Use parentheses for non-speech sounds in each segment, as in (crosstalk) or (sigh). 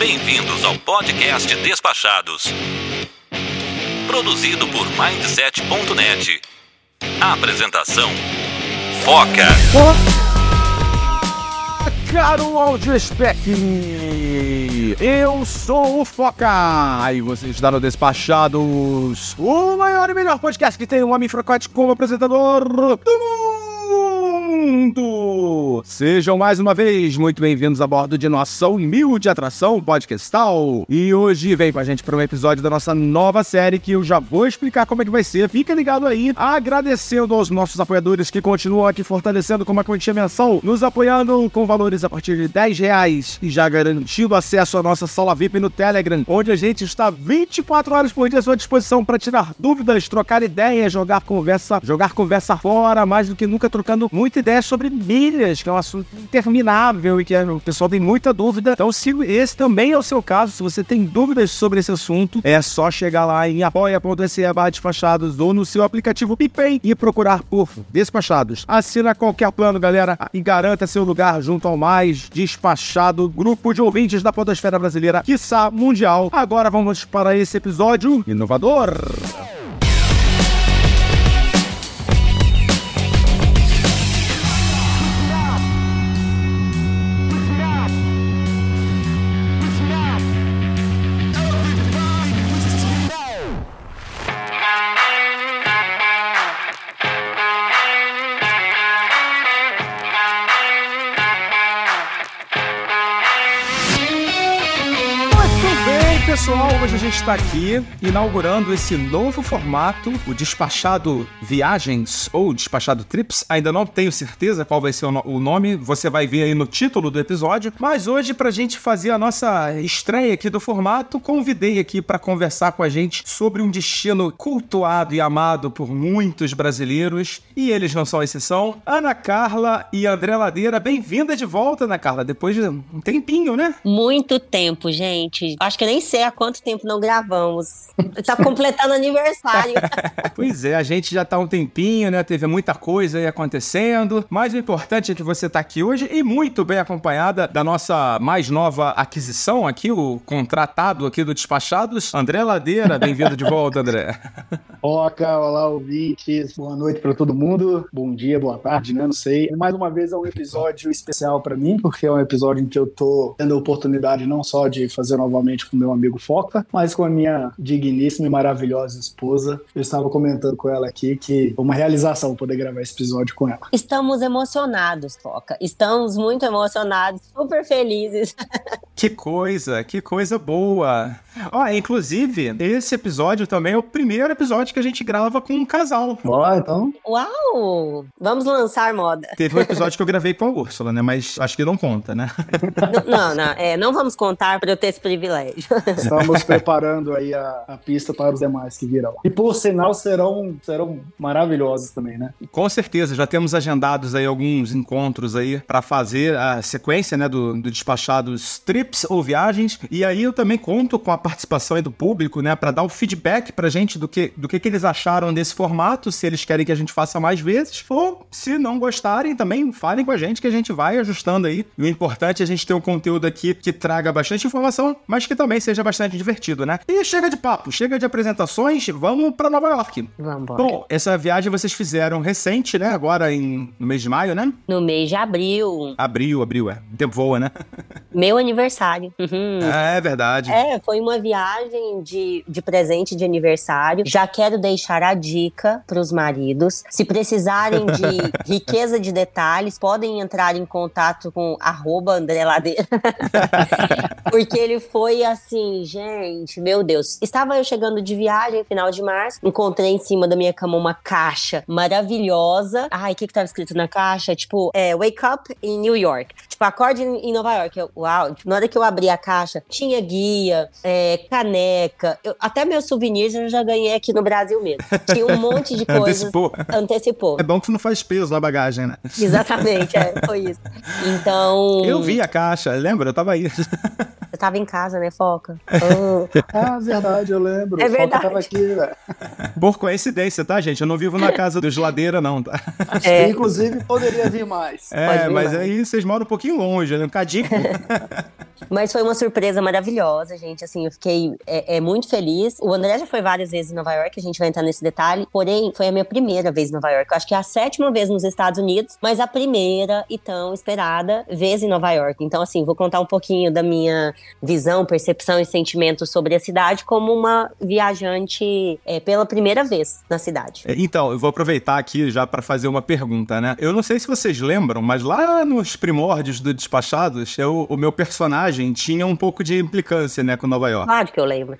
Bem-vindos ao podcast Despachados. Produzido por Mindset.net. Apresentação: Foca. Caro Audio Spec, eu sou o Foca e você está no Despachados, o maior e melhor podcast que tem um homem fracate como apresentador do mundo. Sejam mais uma vez muito bem-vindos a bordo de nossa humilde atração podcastal. E hoje vem com a gente para um episódio da nossa nova série que eu já vou explicar como é que vai ser. Fica ligado aí, agradecendo aos nossos apoiadores que continuam aqui fortalecendo com uma quantia mensal, nos apoiando com valores a partir de 10 reais e já garantindo acesso à nossa sala VIP no Telegram, onde a gente está 24 horas por dia à sua disposição para tirar dúvidas, trocar ideias, jogar conversa, jogar conversa fora, mais do que nunca trocando muita ideia sobre milhas, que é um assunto interminável e que o pessoal tem muita dúvida. Então, se esse também é o seu caso, se você tem dúvidas sobre esse assunto, é só chegar lá em apoia.se despachados ou no seu aplicativo PicPay e procurar por Despachados. Assina qualquer plano, galera, e garanta seu lugar junto ao mais despachado grupo de ouvintes da podosfera brasileira, quiçá mundial. Agora vamos para esse episódio inovador. Está aqui inaugurando esse novo formato, o Despachado Viagens ou Despachado Trips. Ainda não tenho certeza qual vai ser o no- o nome, você vai ver aí no título do episódio. Mas hoje, pra gente fazer a nossa estreia aqui do formato, convidei aqui para conversar com a gente sobre um destino cultuado e amado por muitos brasileiros, e eles não são exceção. Ana Carla e André Ladeira, bem-vinda de volta, Ana Carla, depois de um tempinho, né? Muito tempo, gente. Acho que nem sei há quanto tempo não gravamos. Tá completando aniversário. (laughs) Pois é, a gente já tá há um tempinho, né? Teve muita coisa aí acontecendo. Mas o importante é que você tá aqui hoje e muito bem acompanhada da nossa mais nova aquisição aqui, o contratado aqui do Despachados, André Ladeira. Bem-vindo de volta, André. (laughs) Oca, olá ouvintes, boa noite para todo mundo, bom dia, boa tarde, né? Não sei. Mais uma vez é um episódio especial para mim, porque é um episódio em que eu tô tendo a oportunidade não só de fazer novamente com meu amigo Foca, mas com a minha digníssima e maravilhosa esposa. Eu estava comentando com ela aqui que foi uma realização poder gravar esse episódio com ela. Estamos emocionados, Foca. Estamos muito emocionados, super felizes. (laughs) Que coisa, que coisa boa. Ó, inclusive, esse episódio também é o primeiro episódio que a gente grava com um casal. Ó, então, Uau! Vamos lançar moda. Teve um episódio que eu gravei com a Úrsula, né? Mas acho que não conta, né? (laughs) Não, não, é, não vamos contar para eu ter esse privilégio. (laughs) estamos preparando aí a, a pista para os demais que virão. E por sinal serão, serão maravilhosos também, né? Com certeza, já temos agendados aí alguns encontros aí para fazer a sequência, né, do, do despachados trips ou viagens. E aí eu também conto com a participação aí do público, né, para dar o feedback pra gente do que do que, que eles acharam desse formato, se eles querem que a gente faça mais vezes, ou se não gostarem, também falem com a gente que a gente vai ajustando aí. E o importante é a gente ter um conteúdo aqui que traga bastante informação, mas que também seja bastante divertido, né? E chega de papo, chega de apresentações, vamos para Nova York. Vamos embora. Bom, essa viagem vocês fizeram recente, né? Agora em, no mês de maio, né? No mês de abril, Abril, abril, é. O tempo voa, né? meu aniversário. Uhum. É verdade. É, foi uma viagem de, de presente de aniversário. Já quero deixar a dica para os maridos. Se precisarem de (laughs) riqueza de detalhes, podem entrar em contato com arroba André Ladeira. (laughs) Porque ele foi assim, gente, meu Deus. Estava eu chegando de viagem, final de março, encontrei em cima da minha cama uma caixa maravilhosa. Ai, o que que tava escrito na caixa? Tipo, é, wake up in New York. Tipo, acorde em Nova York. Eu, uau, tipo, na hora que eu abri a caixa, tinha guia, é, caneca, eu- até meus souvenirs eu já ganhei aqui no Brasil mesmo. Tinha um monte de (laughs) coisa. Antecipou. Antecipou. É bom que tu não faz peso na bagagem, né? Exatamente, é, foi isso. Então. Eu vi a caixa, lembra? Eu tava aí. (laughs) Tava em casa, né, Foca? Oh. (laughs) Ah, verdade, eu lembro. É O Foca verdade. tava aqui, velho. Por coincidência, tá, gente? Eu não vivo na casa do geladeira, não, tá? É. (laughs) Inclusive, poderia vir mais. É, vir mas mais. aí vocês moram um pouquinho longe, né? Um cadinho. (laughs) Mas foi uma surpresa maravilhosa, gente. Assim, eu fiquei é, é, muito feliz. O André já foi várias vezes em Nova York, a gente vai entrar nesse detalhe. Porém, foi a minha primeira vez em Nova York. Eu acho que é a sétima vez nos Estados Unidos, mas a primeira e tão esperada vez em Nova York. Então, assim, vou contar um pouquinho da minha visão, percepção e sentimento sobre a cidade como uma viajante é, pela primeira vez na cidade. É, então, eu vou aproveitar aqui já para fazer uma pergunta, né? Eu não sei se vocês lembram, mas lá nos primórdios do Despachados, eu, o meu personagem tinha um pouco de implicância, né, com Nova York. Claro que eu lembro.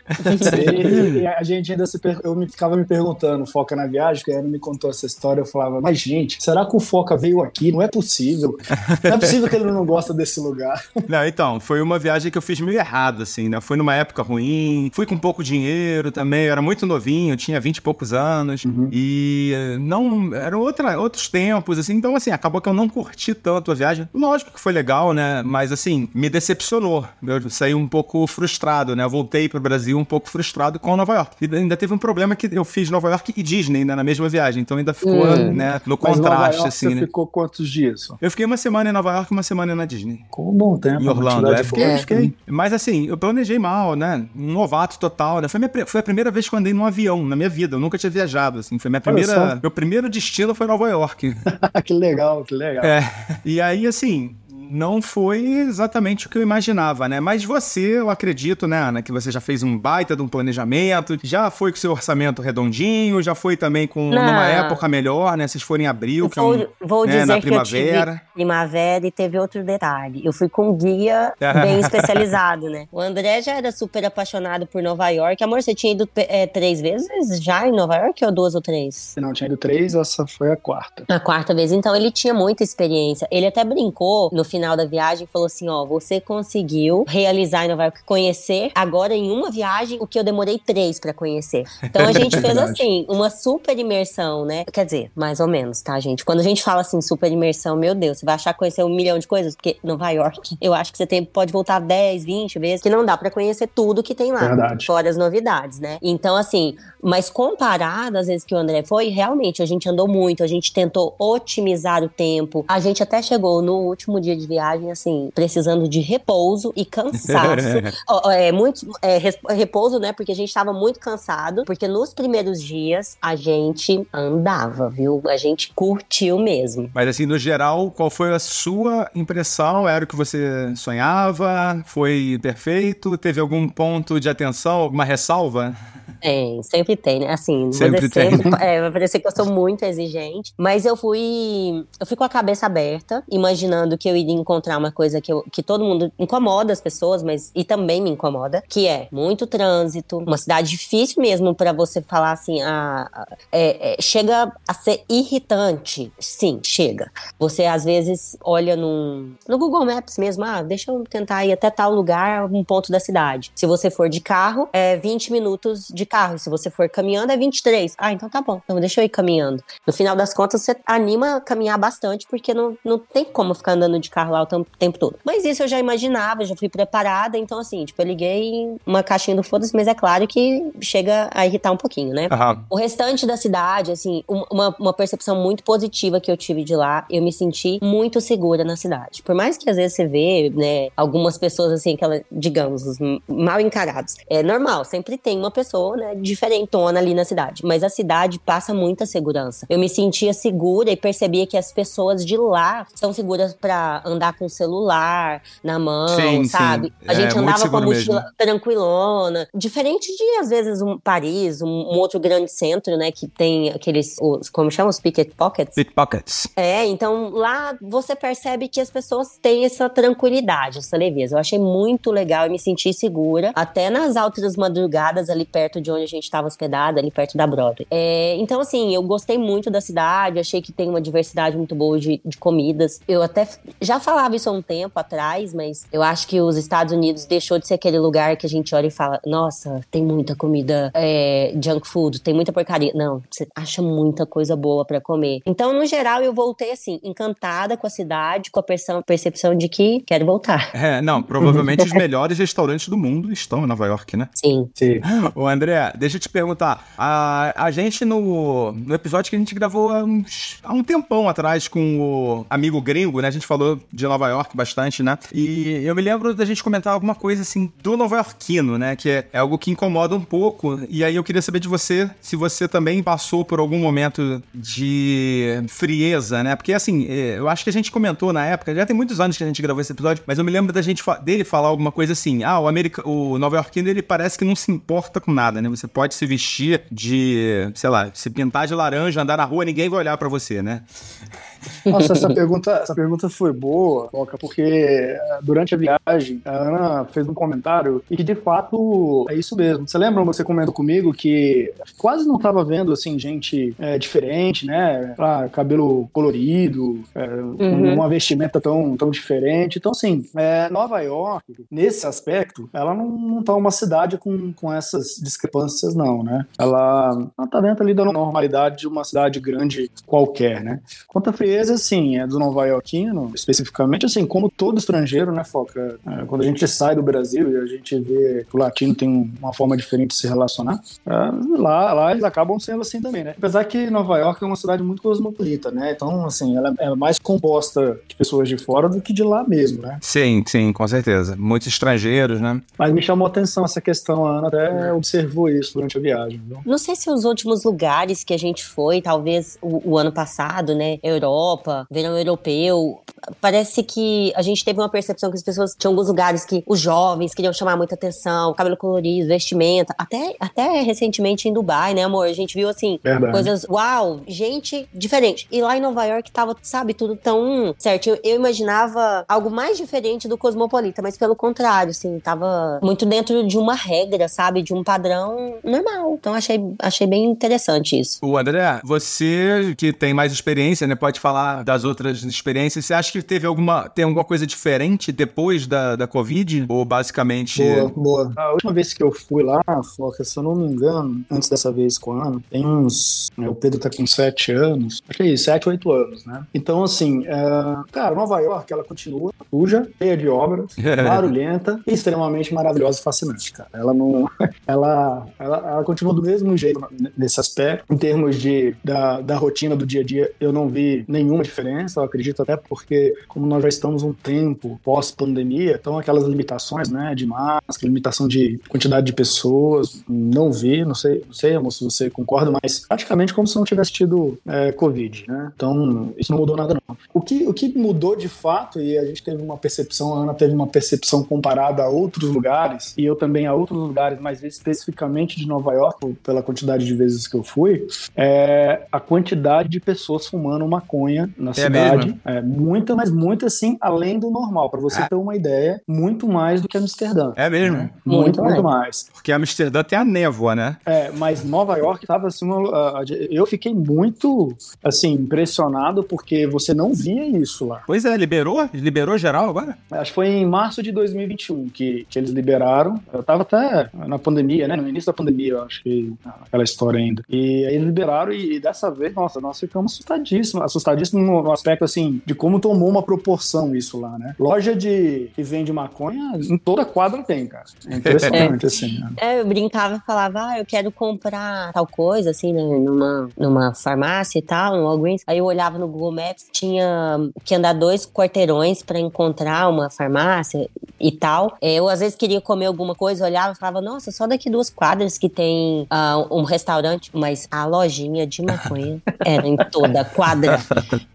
e a gente ainda se per... eu me ficava me perguntando, Foca na viagem, que a Ana me contou essa história, eu falava, mas gente, será que o Foca veio aqui? Não é possível. Não é possível que ele não gosta desse lugar. Não, então, foi uma viagem que eu fiz meio errado, assim, né? Foi numa época ruim, fui com pouco dinheiro também, eu era muito novinho, tinha vinte e poucos anos, uhum. e eh, não, eram outra, outros tempos, assim, então, assim, acabou que eu não curti tanto a viagem. Lógico que foi legal, né? Mas, assim, me decepcionou. Eu saí um pouco frustrado, né? Eu voltei pro Brasil um pouco frustrado com Nova York. E ainda teve um problema que eu fiz Nova York e Disney, né? Na mesma viagem, então ainda ficou, hum. né? No Mas contraste, York, assim, você né? ficou quantos dias? Eu fiquei uma semana em Nova York e uma semana na Disney. Com um bom tempo. Em Orlando, é, fiquei, fiquei. Mas, assim, eu planejei mal, né? Um novato total, né? Foi, minha, foi a primeira vez que eu andei num avião na minha vida. Eu nunca tinha viajado, assim. Foi minha primeira. Meu primeiro destino foi Nova York. (laughs) que legal, que legal. É. E aí, assim, não foi exatamente o que eu imaginava, né? Mas você, eu acredito, né, Ana, que você já fez um baita de um planejamento, já foi com seu orçamento redondinho, já foi também com não. numa época melhor, né? Vocês forem em abril, que vou, é um, vou né, dizer na primavera. Que primavera e teve outro detalhe. Eu fui com um guia (laughs) bem especializado, né? O André já era super apaixonado por Nova York. Amor, você tinha ido é, três vezes já em Nova York ou duas ou três? Não, tinha ido três, essa foi a quarta. A quarta vez, então ele tinha muita experiência. Ele até brincou no final final da viagem falou assim: ó, você conseguiu realizar em Nova York, conhecer agora em uma viagem o que eu demorei três para conhecer. Então a gente (laughs) fez assim, uma super imersão, né? Quer dizer, mais ou menos, tá, gente? Quando a gente fala assim, super imersão, meu Deus, você vai achar conhecer um milhão de coisas, porque Nova York, (laughs) eu acho que você tem, pode voltar 10, 20 vezes, que não dá para conhecer tudo que tem lá. Verdade. Fora as novidades, né? Então, assim, mas comparado às vezes que o André foi, realmente a gente andou muito, a gente tentou otimizar o tempo. A gente até chegou no último dia de viagem, assim, precisando de repouso e cansaço. (laughs) é, muito é, repouso, né? Porque a gente tava muito cansado, porque nos primeiros dias a gente andava, viu? A gente curtiu mesmo. Mas assim, no geral, qual foi a sua impressão? Era o que você sonhava? Foi perfeito? Teve algum ponto de atenção, alguma ressalva? Tem, sempre tem, né? Assim, sempre tem. é, vai parecer que eu sou muito exigente, mas eu fui, eu fui com a cabeça aberta, imaginando que eu iria encontrar uma coisa que, eu, que todo mundo incomoda as pessoas, mas e também me incomoda, que é muito trânsito, uma cidade difícil mesmo para você falar assim, a, a é, é, chega a ser irritante. Sim, chega. Você às vezes olha num, no Google Maps mesmo, ah, deixa eu tentar ir até tal lugar, um ponto da cidade. Se você for de carro, é 20 minutos de carro. Se você for caminhando, é 23. Ah, então tá bom. Então deixa eu ir caminhando. No final das contas, você anima a caminhar bastante, porque não, não tem como ficar andando de carro lá o tempo todo. Mas isso eu já imaginava, já fui preparada. Então, assim, tipo, eu liguei uma caixinha do foda-se, mas é claro que chega a irritar um pouquinho, né? Uhum. O restante da cidade, assim, uma, uma percepção muito positiva que eu tive de lá, eu me senti muito segura na cidade. Por mais que às vezes você vê, né, algumas pessoas, assim, que digamos, mal encarados. É normal, sempre tem uma pessoa, né, diferentona ali na cidade. Mas a cidade passa muita segurança. Eu me sentia segura e percebia que as pessoas de lá são seguras para andar com o celular na mão, sim, sabe? Sim. A gente é, andava com a mochila mesmo. tranquilona. Diferente de, às vezes, um Paris, um, um, outro grande centro, né, que tem aqueles, os, como chamam, os pickpockets? Pickpockets. É, então lá você percebe que as pessoas têm essa tranquilidade, essa leveza. Eu achei muito legal e me senti segura, até nas altas madrugadas ali perto de de onde a gente estava hospedada, ali perto da Broadway. É, então, assim, eu gostei muito da cidade, achei que tem uma diversidade muito boa de, de comidas. Eu até já falava isso há um tempo atrás, mas eu acho que os Estados Unidos deixou de ser aquele lugar que a gente olha e fala: nossa, tem muita comida é, junk food, tem muita porcaria. Não, você acha muita coisa boa para comer. Então, no geral, eu voltei assim, encantada com a cidade, com a percepção de que quero voltar. É, não, provavelmente os melhores restaurantes do mundo estão em Nova York, né? Sim. Sim. O André, André, deixa eu te perguntar. A, a gente, no, no episódio que a gente gravou há, uns, há um tempão atrás com o amigo gringo, né? A gente falou de Nova York bastante, né? E eu me lembro da gente comentar alguma coisa assim do nova iorquino, né? Que é, algo que incomoda um pouco. E aí eu queria saber de você se você também passou por algum momento de frieza, né? Porque assim, é, eu acho que a gente comentou na época, já tem muitos anos que a gente gravou esse episódio, mas eu me lembro da gente dele falar alguma coisa assim: ah, o, America, o nova iorquino ele parece que não se importa com nada, né? Você pode se vestir de, sei lá, se pintar de laranja, andar na rua, ninguém vai olhar para você, né? Nossa, essa pergunta, essa pergunta foi boa, Foca, porque eh, durante a viagem a Ana fez um comentário e que de fato é isso mesmo. Você lembra você comentou comigo que quase não estava vendo assim gente é, diferente, né? Ah, cabelo colorido, é, uhum. uma vestimenta tão, tão diferente. Então, assim, é, Nova York, nesse aspecto, ela não, não tá uma cidade com, com essas discrepâncias, não, né? Ela, ela tá dentro ali da normalidade de uma cidade grande qualquer, né? Quanto a frieza, assim, é do Nova Yorkino, especificamente, assim, como todo estrangeiro, né, Foca? É, quando a gente sai do Brasil e a gente vê que o latino tem uma forma diferente de se relacionar, é, lá, lá eles acabam sendo assim também, né? Apesar que Nova York é uma cidade muito cosmopolita, né? Então, assim, ela é mais composta de pessoas de fora do que de lá mesmo, né? Sim, sim, com certeza. Muitos estrangeiros, né? Mas me chamou a atenção essa questão, a Ana até observou isso durante a viagem. Viu? Não sei se os últimos lugares que a gente foi, talvez o, o ano passado, né? Europa, verão europeu, parece que a gente teve uma percepção que as pessoas tinham alguns lugares que os jovens queriam chamar muita atenção, cabelo colorido, vestimenta, até, até recentemente em Dubai, né, amor? A gente viu assim, Verdade. coisas, uau, gente diferente. E lá em Nova York tava, sabe, tudo tão certo. Eu, eu imaginava algo mais diferente do cosmopolita, mas pelo contrário, assim, tava muito dentro de uma regra, sabe, de um padrão normal. Então achei, achei bem interessante isso. O André, você que tem mais experiência, né, pode falar das outras experiências, você acha acha que teve alguma, tem alguma coisa diferente depois da, da Covid? Ou basicamente. Boa, boa. A última vez que eu fui lá, Foca, se eu não me engano, antes dessa vez com a Ana, tem uns. O Pedro tá com 7 anos. Acho que é isso, 7, 8 anos, né? Então, assim, é, cara, Nova York, ela continua suja, cheia de obras, (laughs) barulhenta e extremamente maravilhosa e fascinante, cara. Ela não. (laughs) Ela, ela, ela continua do mesmo jeito nesse aspecto. Em termos de, da, da rotina do dia a dia, eu não vi nenhuma diferença. Eu acredito até porque como nós já estamos um tempo pós-pandemia, então aquelas limitações, né, de máscara, limitação de quantidade de pessoas, não vi, não sei, não sei, amor, se você concorda, mas praticamente como se não tivesse tido é, Covid, né? Então, isso não mudou nada, não. O que, o que mudou de fato, e a gente teve uma percepção, a Ana teve uma percepção comparada a outros lugares, e eu também a outros lugares, mas especificamente de Nova York, pela quantidade de vezes que eu fui, é a quantidade de pessoas fumando maconha na é cidade. Mesmo? É, muito, mas muito assim, além do normal. Para você é. ter uma ideia, muito mais do que Amsterdã. É mesmo? Né? Muito, muito, muito mais. Porque Amsterdã tem a névoa, né? É, mas Nova York tava assim, uma, eu fiquei muito, assim, impressionado porque você não via isso lá. Pois é, liberou? Liberou geral agora? Acho que foi em março de 2021 que, que eles liberaram. Eu tava até na pandemia, né? No início da pandemia, eu acho que aquela história ainda. E aí eles liberaram e, e dessa vez, nossa, nós ficamos assustadíssimos, assustadíssimos no, no aspecto, assim, de como tomou uma proporção isso lá, né? Loja de que vende maconha, em toda quadra tem, cara. É impressionante, é. assim. Né? É, eu brincava e falava, ah, eu quero comprar tal coisa, assim, né, numa, numa farmácia e tal, no Walgreens. Aí eu olhava no Google Maps, tinha que andar dois quarteirões para encontrar uma farmácia e tal. É, eu, às vezes, queria comer alguma coisa, olhava e falava, nossa, só daqui duas quadras que tem uh, um restaurante, mas a lojinha de maconha (laughs) era em toda quadra.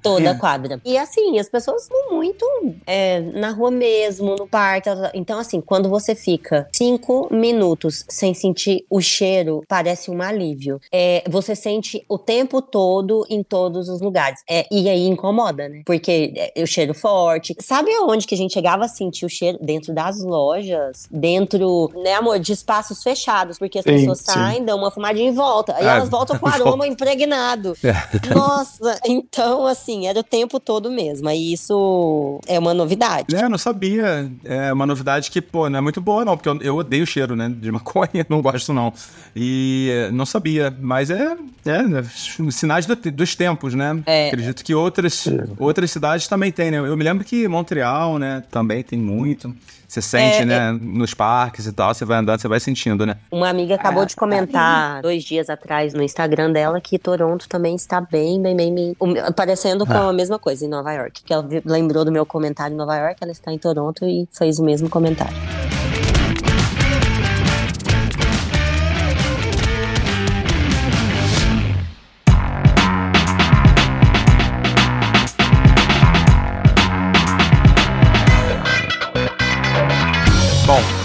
Toda quadra. E assim, as pessoas vão muito é, na rua mesmo, no parque. Então, assim, quando você fica cinco minutos sem sentir o cheiro, parece um alívio. É, você sente o tempo todo em todos os lugares. É, e aí incomoda, né? Porque é, o cheiro forte. Sabe aonde que a gente chegava a sentir o cheiro? Dentro das lojas, dentro, né, amor, de espaços fechados, porque as sim, pessoas sim. saem, dão uma fumadinha e voltam. Aí ah, elas voltam com (laughs) aroma impregnado. É. Nossa, então, assim, era o tempo todo mesmo. Aí isso é uma novidade. É, eu não sabia. É uma novidade que, pô, não é muito boa, não, porque eu, eu odeio o cheiro, né? De maconha, (laughs) não gosto, não. E é, não sabia. Mas é, é né, sinais do, dos tempos, né? É. Acredito que outras, outras cidades também têm, né? Eu me lembro que Montreal, né, também tem muito. Você sente, É, né? Nos parques e tal, você vai andando, você vai sentindo, né? Uma amiga acabou Ah, de comentar dois dias atrás no Instagram dela que Toronto também está bem, bem, bem, bem parecendo com Ah. a mesma coisa em Nova York. Que ela lembrou do meu comentário em Nova York, ela está em Toronto e fez o mesmo comentário.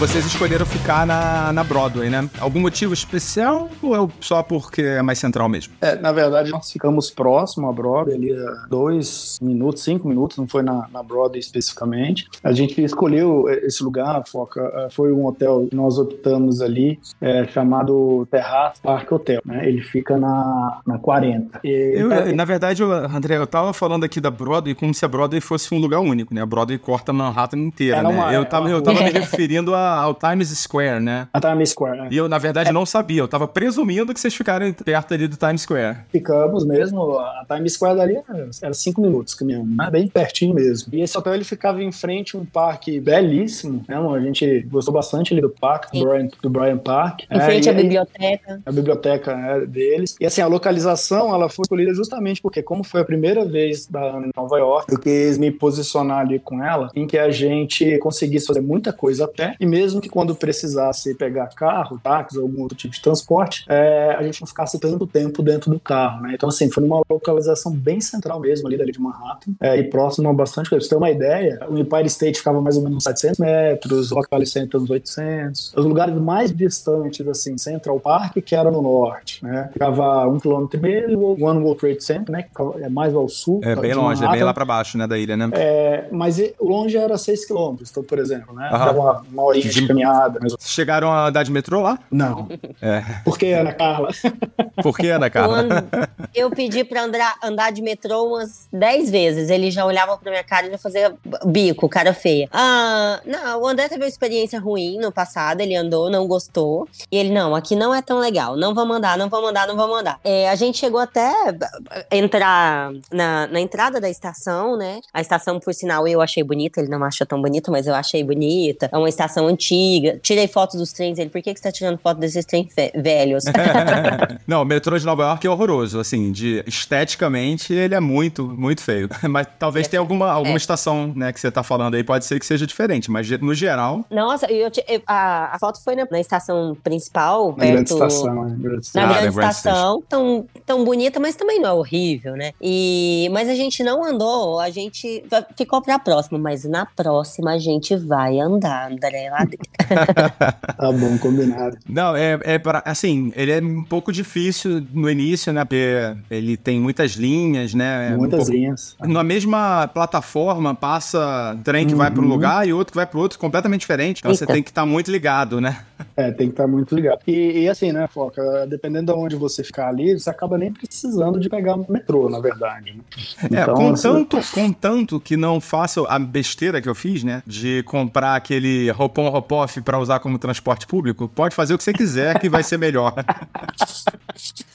Vocês escolheram ficar na, na Broadway, né? Algum motivo especial ou é só porque é mais central mesmo? É, na verdade, nós ficamos próximo à Broadway, ali a dois minutos, cinco minutos, não foi na, na Broadway especificamente. A gente escolheu esse lugar, Foca, eh, foi um hotel que nós optamos ali, eh, chamado Terrace Park Hotel, né? Ele fica na, na 40. E- Eu, é, na verdade, eu, André, eu tava falando aqui da Broadway como se a Broadway fosse um lugar único, né? A Broadway corta Manhattan inteira, É, né? uma- eu é tava, eu tava me referindo a- ao Times Square, né? a Times Square, né? E eu, na verdade, não sabia. Eu tava presumindo que vocês ficaram perto ali do Times Square. Ficamos mesmo, a Times Square dali era, cinco minutos caminhando, né? bem pertinho mesmo. E esse hotel ele ficava em frente a um parque belíssimo, né? A gente gostou bastante ali do parque, do Brian, do Brian Park. Em É, frente e à biblioteca. a biblioteca né, deles. E assim, a localização ela foi escolhida justamente porque, como foi a primeira vez da Ana em Nova York, eu quis me posicionar ali com ela em que a gente conseguisse fazer muita coisa a pé, e mesmo que quando precisasse pegar carro, táxi ou algum outro tipo de transporte, é, a gente não ficasse tanto tempo dentro do carro, né? Então, assim, foi numa localização bem central mesmo ali dali de Manhattan, é, e próximo a bastante coisa. Pra você ter uma ideia, o Empire State ficava mais ou menos uns 700 metros, o Rock Valley Center uns 800. Os lugares mais distantes, assim, Central Park, que era no norte, né? Ficava um quilômetro e meio, o One World Trade Center, né? Que é mais ao sul. É bem longe, é bem Manhattan. lá pra baixo, né, da ilha, né? É, mas longe era 6 quilômetros, então, por exemplo, né? Aham. Dava uma, uma horinha de De- caminhada. Mas... Chegaram a andar de metrô lá? Não. É. Por que, Ana Carla? Por que, Ana Carla? eu pedi pra andar, andar de metrô umas 10 vezes. Ele já olhava pra minha cara e já fazia bico, cara feia. Ah, não, o André teve uma experiência ruim no passado. Ele andou, não gostou. E ele, não, aqui não é tão legal. Não vamos andar, não vamos andar, não vamos andar. É, a gente chegou até entrar na, na entrada da estação, né? A estação, por sinal, eu achei bonita. Ele não achou tão bonita, mas eu achei bonita. É uma estação antiga. Tirei foto dos trens. Ele, por que, que você tá tirando foto desses trens velhos? (laughs) (laughs) Não, o metrô de Nova York é horroroso, assim, de esteticamente ele é muito, muito feio. (laughs) Mas talvez tenha alguma, alguma É. estação, né, que você tá falando aí, pode ser que seja diferente, mas no geral, Nossa, eu, eu- a, a foto foi na, na estação principal, Na grande perto. estação, né? Grande Na estação. Ah, grande na Grand estação, tão, tão bonita, mas também não é horrível, né? E, mas a gente não andou, a gente ficou pra próxima, mas na próxima a gente vai andar, André, dentro. (laughs) Tá bom, combinado. Não, é, é para assim, ele é um pouco difícil no início, né? Porque ele tem muitas linhas, né? é um Muitas pouco- linhas. Na mesma plataforma passa trem que vai para um Uhum. lugar e outro que vai para outro completamente diferente. Então você Eita. tem que estar muito ligado, né? É, tem que estar muito ligado. E, e assim, né, Foca, dependendo de onde você ficar ali, você acaba nem precisando de pegar o metrô, na verdade. né? É, Então, assim, contanto, contanto que não faça a besteira que eu fiz, né? De comprar aquele roupão ropoff para usar como transporte público, pode fazer o que você quiser que vai ser melhor. (laughs)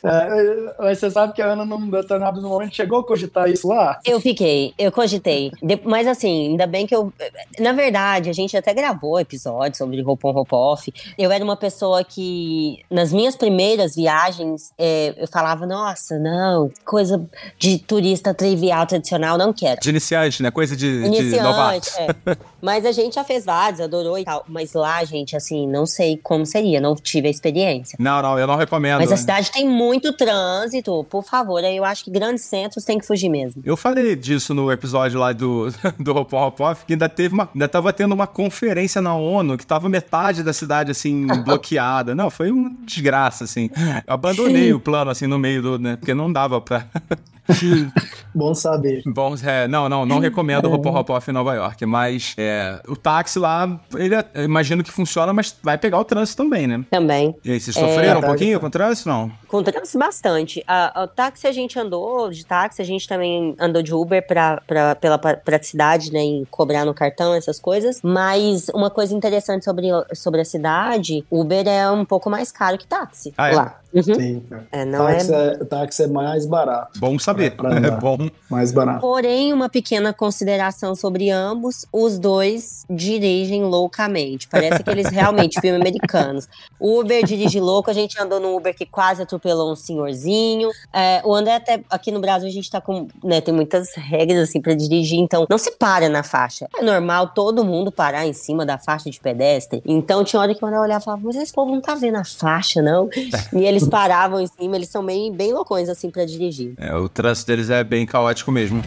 É, mas você sabe que a Ana, num determinado momento, chegou a cogitar isso lá? Eu fiquei, eu cogitei. De- mas assim, ainda bem que eu. Na verdade, a gente até gravou episódio sobre Roupon Ropoff. Eu era uma pessoa que, nas minhas primeiras viagens, é, eu falava, nossa, não, coisa de turista trivial, tradicional, não quero. De iniciante, né? Coisa de, de novato. Iniciante, é. Mas a gente já fez vários, adorou e tal. Mas lá, gente, assim, não sei como seria, não tive a experiência. Não, não, eu não recomendo. Mas a cidade tem muito trânsito, por favor. Eu acho que grandes centros tem que fugir mesmo. Eu falei disso no episódio lá do, (laughs) do Roupon Ropoff, que ainda teve uma. Ainda tava tendo uma conferência na ONU que tava metade da cidade, assim, (laughs) bloqueada. Não, foi uma desgraça, assim. Eu abandonei o plano, assim, no meio do. Né, porque não dava pra. (laughs) Bom saber. Bom, é, não, não, não recomendo o Roupon Ropoff em Nova York, mas é, o táxi lá, ele, é- eu imagino que funciona, mas vai pegar o trânsito também, né? Também. E aí, vocês sofreram um tá, pouquinho com o trânsito, não? Com trânsito bastante. A, o táxi a gente andou, de táxi a gente também andou de Uber pra, pra, pela pra- praticidade, né, em cobrar no cartão, essas coisas. Mas uma coisa interessante sobre, sobre a cidade, Uber é um pouco mais caro que táxi Ah, é? lá. Uhum. Sim, cara. É, não táxi, é... é... táxi é mais barato. Bom saber, Pra- pra (laughs) é bom Mais barato. Porém, uma pequena consideração sobre ambos, os dois dirigem loucamente. Parece que eles realmente (laughs) filmes americanos. O Uber dirige louco, a gente andou no Uber que quase atropelou um senhorzinho. É, o André até aqui no Brasil a gente tá com, né, tem muitas regras assim para dirigir, então não se para na faixa. É normal todo mundo parar em cima da faixa de pedestre. Então tinha hora que o André olhava e falava, mas esse povo não tá vendo a faixa, não? (laughs) e eles paravam em cima, eles são bem, bem loucões assim para dirigir. É, o trânsito deles é bem caótico mesmo.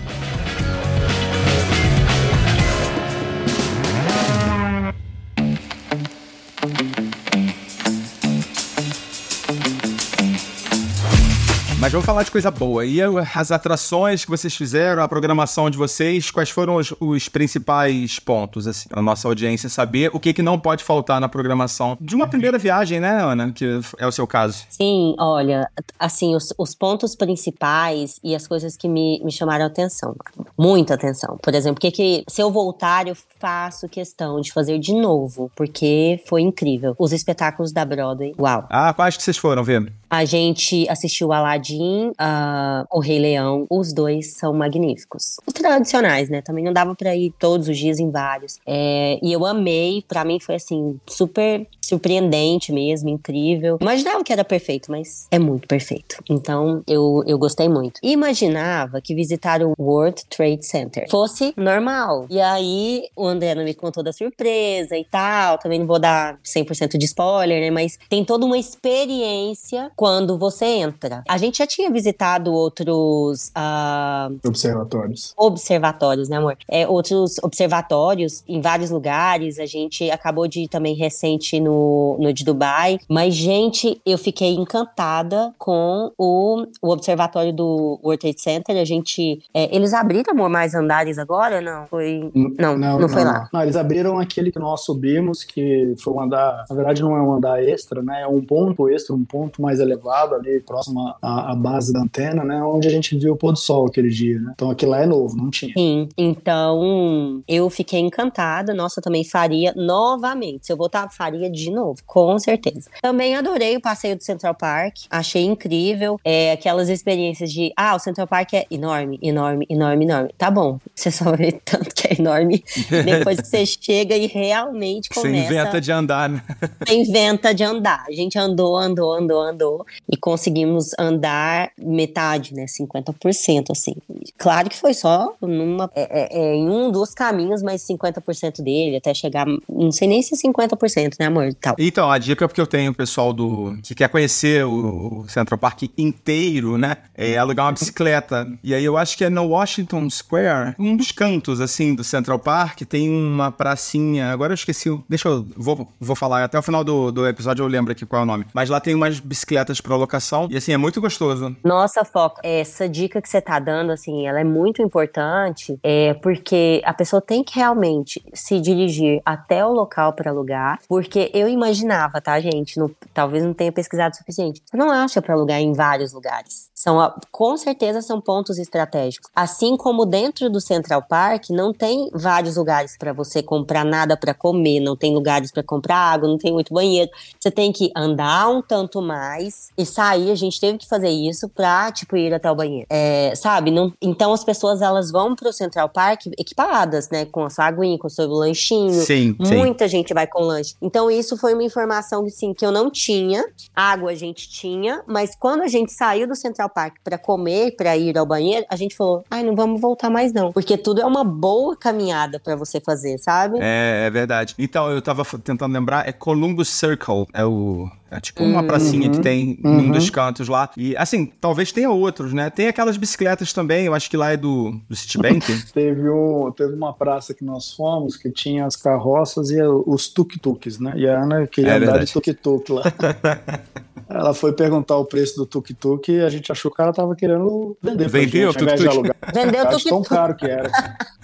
Mas vamos falar de coisa boa. E as atrações que vocês fizeram, a programação de vocês, quais foram os, os principais pontos, assim, para nossa audiência saber o que, que não pode faltar na programação de uma primeira viagem, né, Ana? Que é o seu caso. Sim, olha, assim, os, os pontos principais e as coisas que me, me chamaram a atenção, muita atenção. Por exemplo, que, que se eu voltar, eu faço questão de fazer de novo, porque foi incrível. Os espetáculos da Broadway, uau. Ah, quais que vocês foram vendo? A gente assistiu Aladdin, uh, O Rei Leão. Os dois são magníficos. Os tradicionais, né? Também não dava para ir todos os dias em vários. É, e eu amei. Para mim foi assim super surpreendente mesmo, incrível. Imaginava que era perfeito, mas é muito perfeito. Então eu, eu gostei muito. Imaginava que visitar o World Trade Center fosse normal. E aí o André não me contou da surpresa e tal. Também não vou dar 100% de spoiler, né? Mas tem toda uma experiência quando você entra. A gente já tinha visitado outros uh, observatórios. Observatórios, né, amor? É, outros observatórios em vários lugares. A gente acabou de ir também recente no, no de Dubai. Mas, gente, eu fiquei encantada com o, o observatório do World Trade Center. A gente. É, eles abriram amor, mais andares agora? Não. Foi. Não, não, não, não foi lá. Não, eles abriram aquele que nós subimos, que foi um andar. Na verdade, não é um andar extra, né? É um ponto extra, um ponto mais elevado ali, próximo à, à, base da antena, né? Onde a gente viu o pôr do sol aquele dia, né? Então aquilo lá é novo, não tinha. Sim, então eu fiquei encantada. Nossa, também faria novamente. Se eu voltar, faria de novo, com certeza. Também adorei o passeio do Central Park, achei incrível. É, aquelas experiências de, ah, o Central Park é enorme, enorme, enorme, enorme. Tá bom, (laughs) você só vê tanto que é enorme depois que você (laughs) chega e realmente começa. Você inventa de andar, né? Você inventa de andar. A gente andou, andou, andou, andou e conseguimos andar metade, né? 50%, assim. Claro que foi só numa, é, é, é em um dos caminhos, mas 50% dele, até chegar, não sei nem se 50%, né, amor? Tal. Então, a dica que eu tenho, pessoal do que quer conhecer o, o Central Park inteiro, né, é alugar uma bicicleta. E aí eu acho que é no Washington Square, um dos cantos, assim, do Central Park, tem uma pracinha, agora eu esqueci, deixa eu, vou, vou falar, até o final do, do episódio eu lembro aqui qual é o nome. Mas lá tem umas bicicletas para locação e assim, é muito gostoso. Nossa, Foco, essa dica que você tá dando, assim, ela é muito importante, é porque a pessoa tem que realmente se dirigir até o local para alugar, porque eu imaginava, tá, gente, talvez não tenha pesquisado o suficiente. Você não acha para alugar em vários lugares. São, com certeza são pontos estratégicos. Assim como dentro do Central Park não tem vários lugares para você comprar nada para comer, não tem lugares para comprar água, não tem muito banheiro. Você tem que andar um tanto mais e sair. A gente teve que fazer isso pra, tipo, ir até o banheiro. É, sabe? Não, então as pessoas elas vão pro Central Park equipadas, né? Com a sua aguinha, com o seu lanchinho. Sim. Muita sim. gente vai com lanche. Então isso foi uma informação que, sim, que eu não tinha. Água a gente tinha, mas quando a gente saiu do Central Central Park para comer, para ir ao banheiro, a gente falou: ai, não vamos voltar mais não. Porque tudo é uma boa caminhada para você fazer, sabe? É, é verdade. Então, eu tava tentando lembrar, é Columbus Circle, é o é tipo uma uhum, pracinha que tem uhum. um dos cantos lá. E assim, talvez tenha outros, né? Tem aquelas bicicletas também, eu acho que lá é do, do Citibank. (laughs) teve, um, teve uma praça que nós fomos que tinha as carroças e os tuk-tuks, né? E a Ana queria é andar verdade. de tuk-tuk lá. (laughs) Ela foi perguntar o preço do tuk-tuk e a gente achou que ela tava querendo vender. Vendeu o tuk-tuk? Vendeu o tuk-tuk. tão caro que era. (laughs)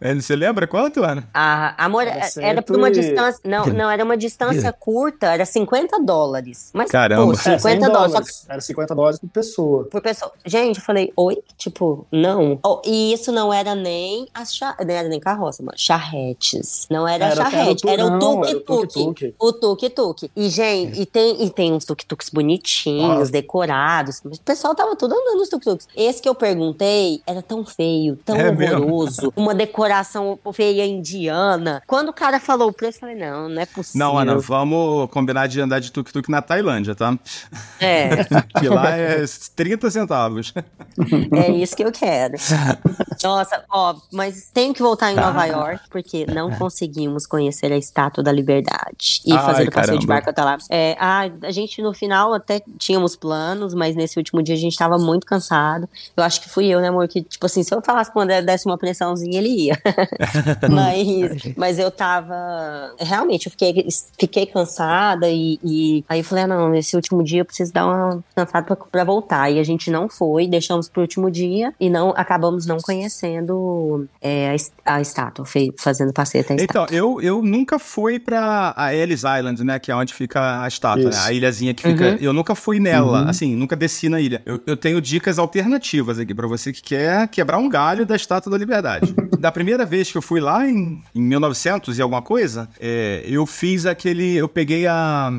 É, Você lembra quanto, Ana? Ah, amor, Era era, cento por uma e- distância. Não, não, era uma distância curta, era 50 dólares. Mas, Caramba. pô, É, 100 50 dólares. Só que dólares. Era 50 dólares por pessoa. por pessoa. Gente, eu falei, oi? Tipo, não. Oh, e isso não era nem as cha... não era nem carroça, mano. Charretes. Não era, Era- charrete, era era, o era tuk-tuk. O tuk-tuk. E, gente, e tem, e tem uns tuk-tuks bonitinhos, decorados. O pessoal tava tudo andando nos tuk-tuks. Esse que eu perguntei era tão feio, tão É mesmo? (laughs) Uma decoração feia indiana. Quando o cara falou o preço, eu falei, não, não é possível. Não, Ana, vamos combinar de andar de tuk-tuk na Tailândia, tá? É. (laughs) Que lá é 30 centavos. É isso que eu quero. Nossa, ó, mas tenho que voltar em. Nova York, porque não conseguimos conhecer a Estátua da Liberdade e Ai, fazer o passeio de barco até lá. É, ah, a gente no final até tínhamos planos, mas nesse último dia a gente tava muito cansado. Eu acho que fui eu, né, amor? Que, tipo assim, se eu falasse André desse uma pressãozinha, ele ia. (laughs) mas, mas eu tava. Realmente, eu fiquei, fiquei cansada e, e aí eu falei, ah, não, nesse último dia eu preciso dar uma cansada pra, pra voltar. E a gente não foi, deixamos pro último dia e não acabamos não conhecendo é, a, a estátua, fazendo passeio até a estátua. Então, eu, eu nunca fui pra a Ellis Island, né? Que é onde fica a estátua, né? A ilhazinha que fica. Uhum. Eu nunca fui nela, Uhum. assim, nunca desci na ilha. Eu, eu tenho dicas alternativas aqui pra você que quer quebrar um galho da estátua da liberdade. (laughs) da primeira vez que eu fui lá, em, em 1900 e alguma coisa, é, eu fiz aquele. Eu peguei a.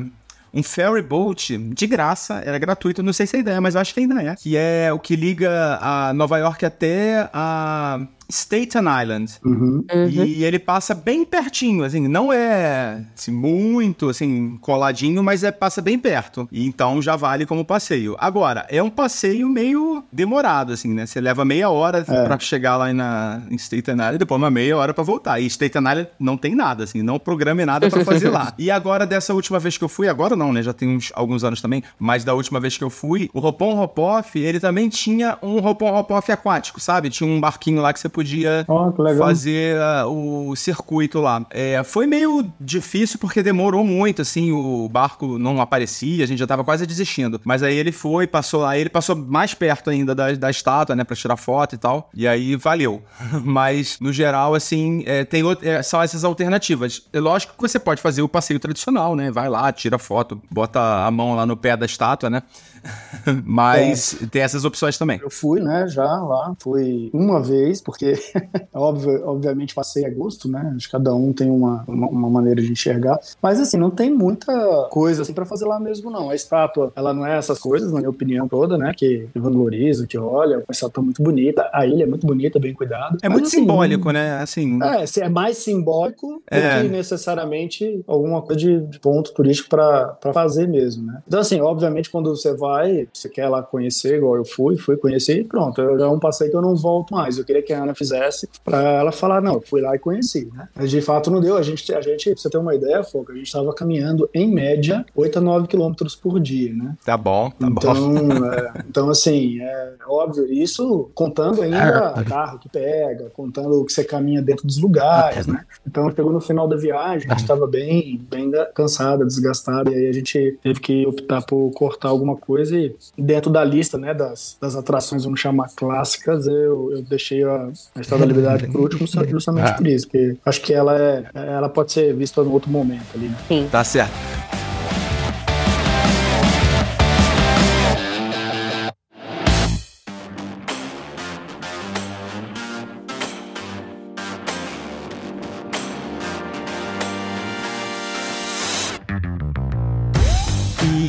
Um ferry boat de graça, era gratuito, não sei se é ideia, mas eu acho que ainda é. Que é o que liga a Nova York até a Staten Island. Uhum. Uhum. E ele passa bem pertinho, assim, não é assim, muito assim coladinho, mas é passa bem perto. E então já vale como passeio. Agora, é um passeio meio demorado assim, né? Você leva meia hora É. pra chegar lá na em Staten Island e depois uma meia hora pra voltar. E Staten Island não tem nada assim, não programa nada pra fazer lá. (laughs) E agora dessa última vez que eu fui, agora não, né? Já tem uns, alguns anos também, mas da última vez que eu fui, o Hopon Hopoff, ele também tinha um Hopon Hopoff aquático, sabe? Tinha um barquinho lá que você podia legal. fazer ah, o circuito lá. É, foi meio difícil porque demorou muito, assim, o barco não aparecia, a gente já tava quase desistindo. Mas aí ele foi, passou lá, ele passou mais perto ainda da, da estátua, né, pra tirar foto e tal. E aí valeu. (laughs) Mas, no geral, assim, é, tem é, são essas alternativas. É lógico que você pode fazer o passeio tradicional, né? Vai lá, tira foto, bota a mão lá no pé da estátua, né? (laughs) Mas tem essas opções também. Eu fui, né, já lá, fui uma vez, porque, (laughs) óbvio, obviamente, passei a gosto, né, acho que cada um tem uma, uma, uma maneira de enxergar, mas, assim, não tem muita coisa, assim, pra fazer lá mesmo, não. A estátua, ela não é essas coisas, na minha opinião toda, né, que vangloriza, que olha, uma estátua muito bonita, a ilha é muito bonita, bem cuidada. É mas, muito assim, simbólico, né? Assim, É, é mais simbólico É. do que necessariamente alguma coisa de, ponto turístico pra pra fazer mesmo, né? Então, assim, obviamente, quando você vai, você quer lá conhecer, igual eu fui, fui conhecer e pronto. Eu, é um passeio que eu não volto mais. Eu queria que a Ana fizesse pra ela falar, não, eu fui lá e conheci, né? Mas de fato não deu. A gente, a gente pra você ter uma ideia, Foca, a gente tava caminhando em média 8 a 9 quilômetros por dia, né? tá bom, tá bom. Então, é, então, assim, é óbvio, isso contando ainda carro que pega, contando o que você caminha dentro dos lugares, né? Então, chegou no final da viagem, a gente estava bem, bem cansada, desgastada, e aí a gente teve que optar por cortar alguma coisa e dentro da lista, né, das, das atrações, vamos chamar clássicas, eu, eu deixei a, a Estrada da Liberdade por último (laughs) justamente por isso, porque acho que ela, é, ela pode ser vista em outro momento ali, né? Tá certo.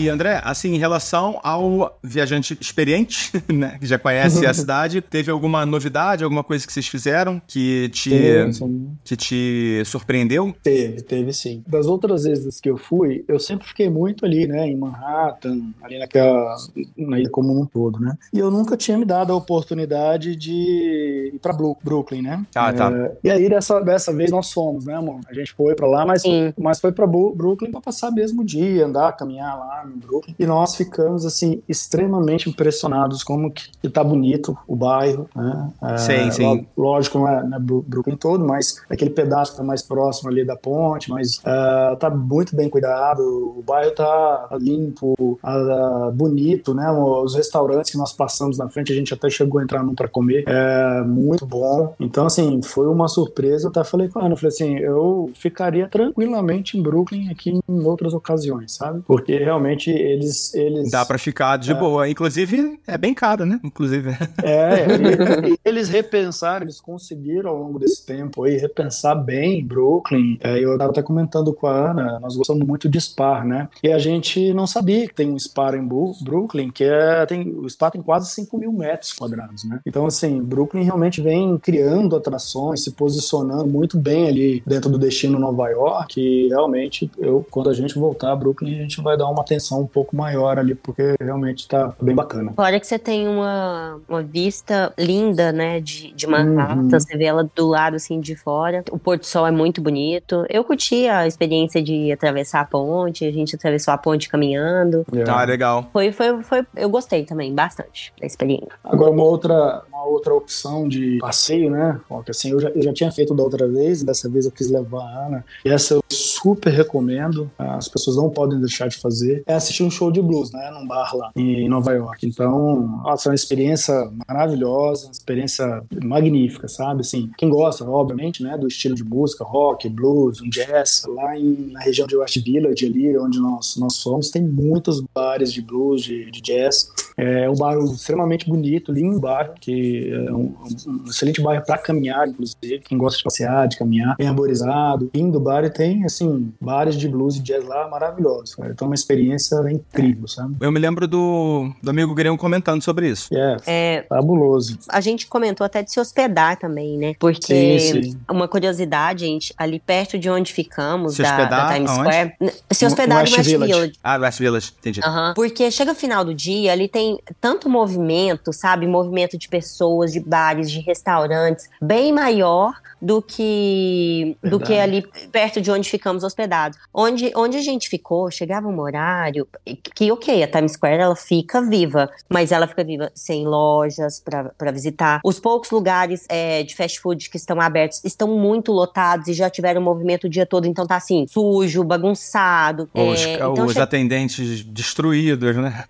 E André, assim, em relação ao viajante experiente, (laughs) né, que já conhece a (laughs) cidade, teve alguma novidade, alguma coisa que vocês fizeram que te, Teve, que te surpreendeu? Teve, teve sim. Das outras vezes que eu fui, eu sempre fiquei muito ali, né, em Manhattan, ali naquela, na ilha como um todo, né? E eu nunca tinha me dado a oportunidade de ir pra Brooklyn, né? Ah, tá. É, e aí dessa, dessa vez nós fomos, né, amor? A gente foi pra lá, mas, Sim. mas foi pra Brooklyn pra passar mesmo o dia, andar, caminhar lá em Brooklyn, e nós ficamos, assim, extremamente impressionados como que, que tá bonito o bairro, né? É, sim, sim. Lógico, não é, não é Brooklyn todo, mas aquele pedaço que tá mais próximo ali da ponte, mas uh, tá muito bem cuidado, o bairro tá limpo, uh, bonito, né? Os restaurantes que nós passamos na frente, a gente até chegou a entrar num para comer, é muito bom. Então, assim, foi uma surpresa. Eu até falei com a Ana, eu falei assim, eu ficaria tranquilamente em Brooklyn aqui em outras ocasiões, sabe? Porque realmente eles. eles Dá para ficar de é, boa. Inclusive, é bem caro, né? Inclusive. É, (laughs) e, e eles repensaram, eles conseguiram ao longo desse tempo aí repensar bem Brooklyn. É, eu tava até comentando com a Ana, nós gostamos muito de Spar, né? E a gente não sabia que tem um Spar em Brooklyn, que é. Tem, o Spar tem quase 5 mil metros quadrados, né? Então, assim, Brooklyn realmente vem criando atrações, se posicionando muito bem ali dentro do destino Nova York. E realmente, eu, quando a gente voltar a Brooklyn, a gente vai dar uma atenção um pouco maior ali, porque realmente tá bem bacana. Fora que você tem uma, uma vista linda, né, de, de Manhattan, uhum. você vê ela do lado, assim, de fora. O pôr do sol é muito bonito. Eu curti a experiência de atravessar a ponte, a gente atravessou a ponte caminhando. Yeah. É. Ah, legal. Foi, foi, foi, eu gostei também, bastante da experiência. Agora, uma outra, uma outra opção de passeio, né? Porque assim, eu já, eu já tinha feito da outra vez, dessa vez eu quis levar a Ana. E essa eu super recomendo, as pessoas não podem deixar de fazer, é assistir um show de blues, né? Num bar lá em Nova York. Então, nossa, é uma experiência maravilhosa, uma experiência magnífica, sabe? Assim, quem gosta, obviamente, né? Do estilo de música, rock, blues, um jazz, lá em, na região de West Village, ali onde nós, nós somos, tem muitos bares de blues, de, de jazz. É um bairro extremamente bonito, lindo bairro, que é um, um excelente bairro para caminhar, inclusive. Quem gosta de passear, de caminhar, bem arborizado. Lindo bar e tem, assim, bares de blues e jazz lá maravilhosos. Cara. Então, é uma experiência incrível, sabe? Eu me lembro do, do amigo Grêmio comentando sobre isso. Yes, é, fabuloso. A gente comentou até de se hospedar também, né? Porque sim, sim. uma curiosidade, gente, ali perto de onde ficamos, se da, hospedar, da Times aonde? Square, se hospedar no West, West Village. Village. Ah, West Village, entendi. Uhum. Porque chega o final do dia, ali tem tanto movimento, sabe? Movimento de pessoas, de bares, de restaurantes, bem maior do que Verdade. do que ali perto de onde ficamos hospedados. Onde, onde a gente ficou, chegava um horário que, ok, a Times Square ela fica viva, mas ela fica viva sem lojas para visitar. Os poucos lugares é, de fast food que estão abertos estão muito lotados e já tiveram movimento o dia todo, então tá assim, sujo, bagunçado. Os, é, então, os che... atendentes destruídos, né?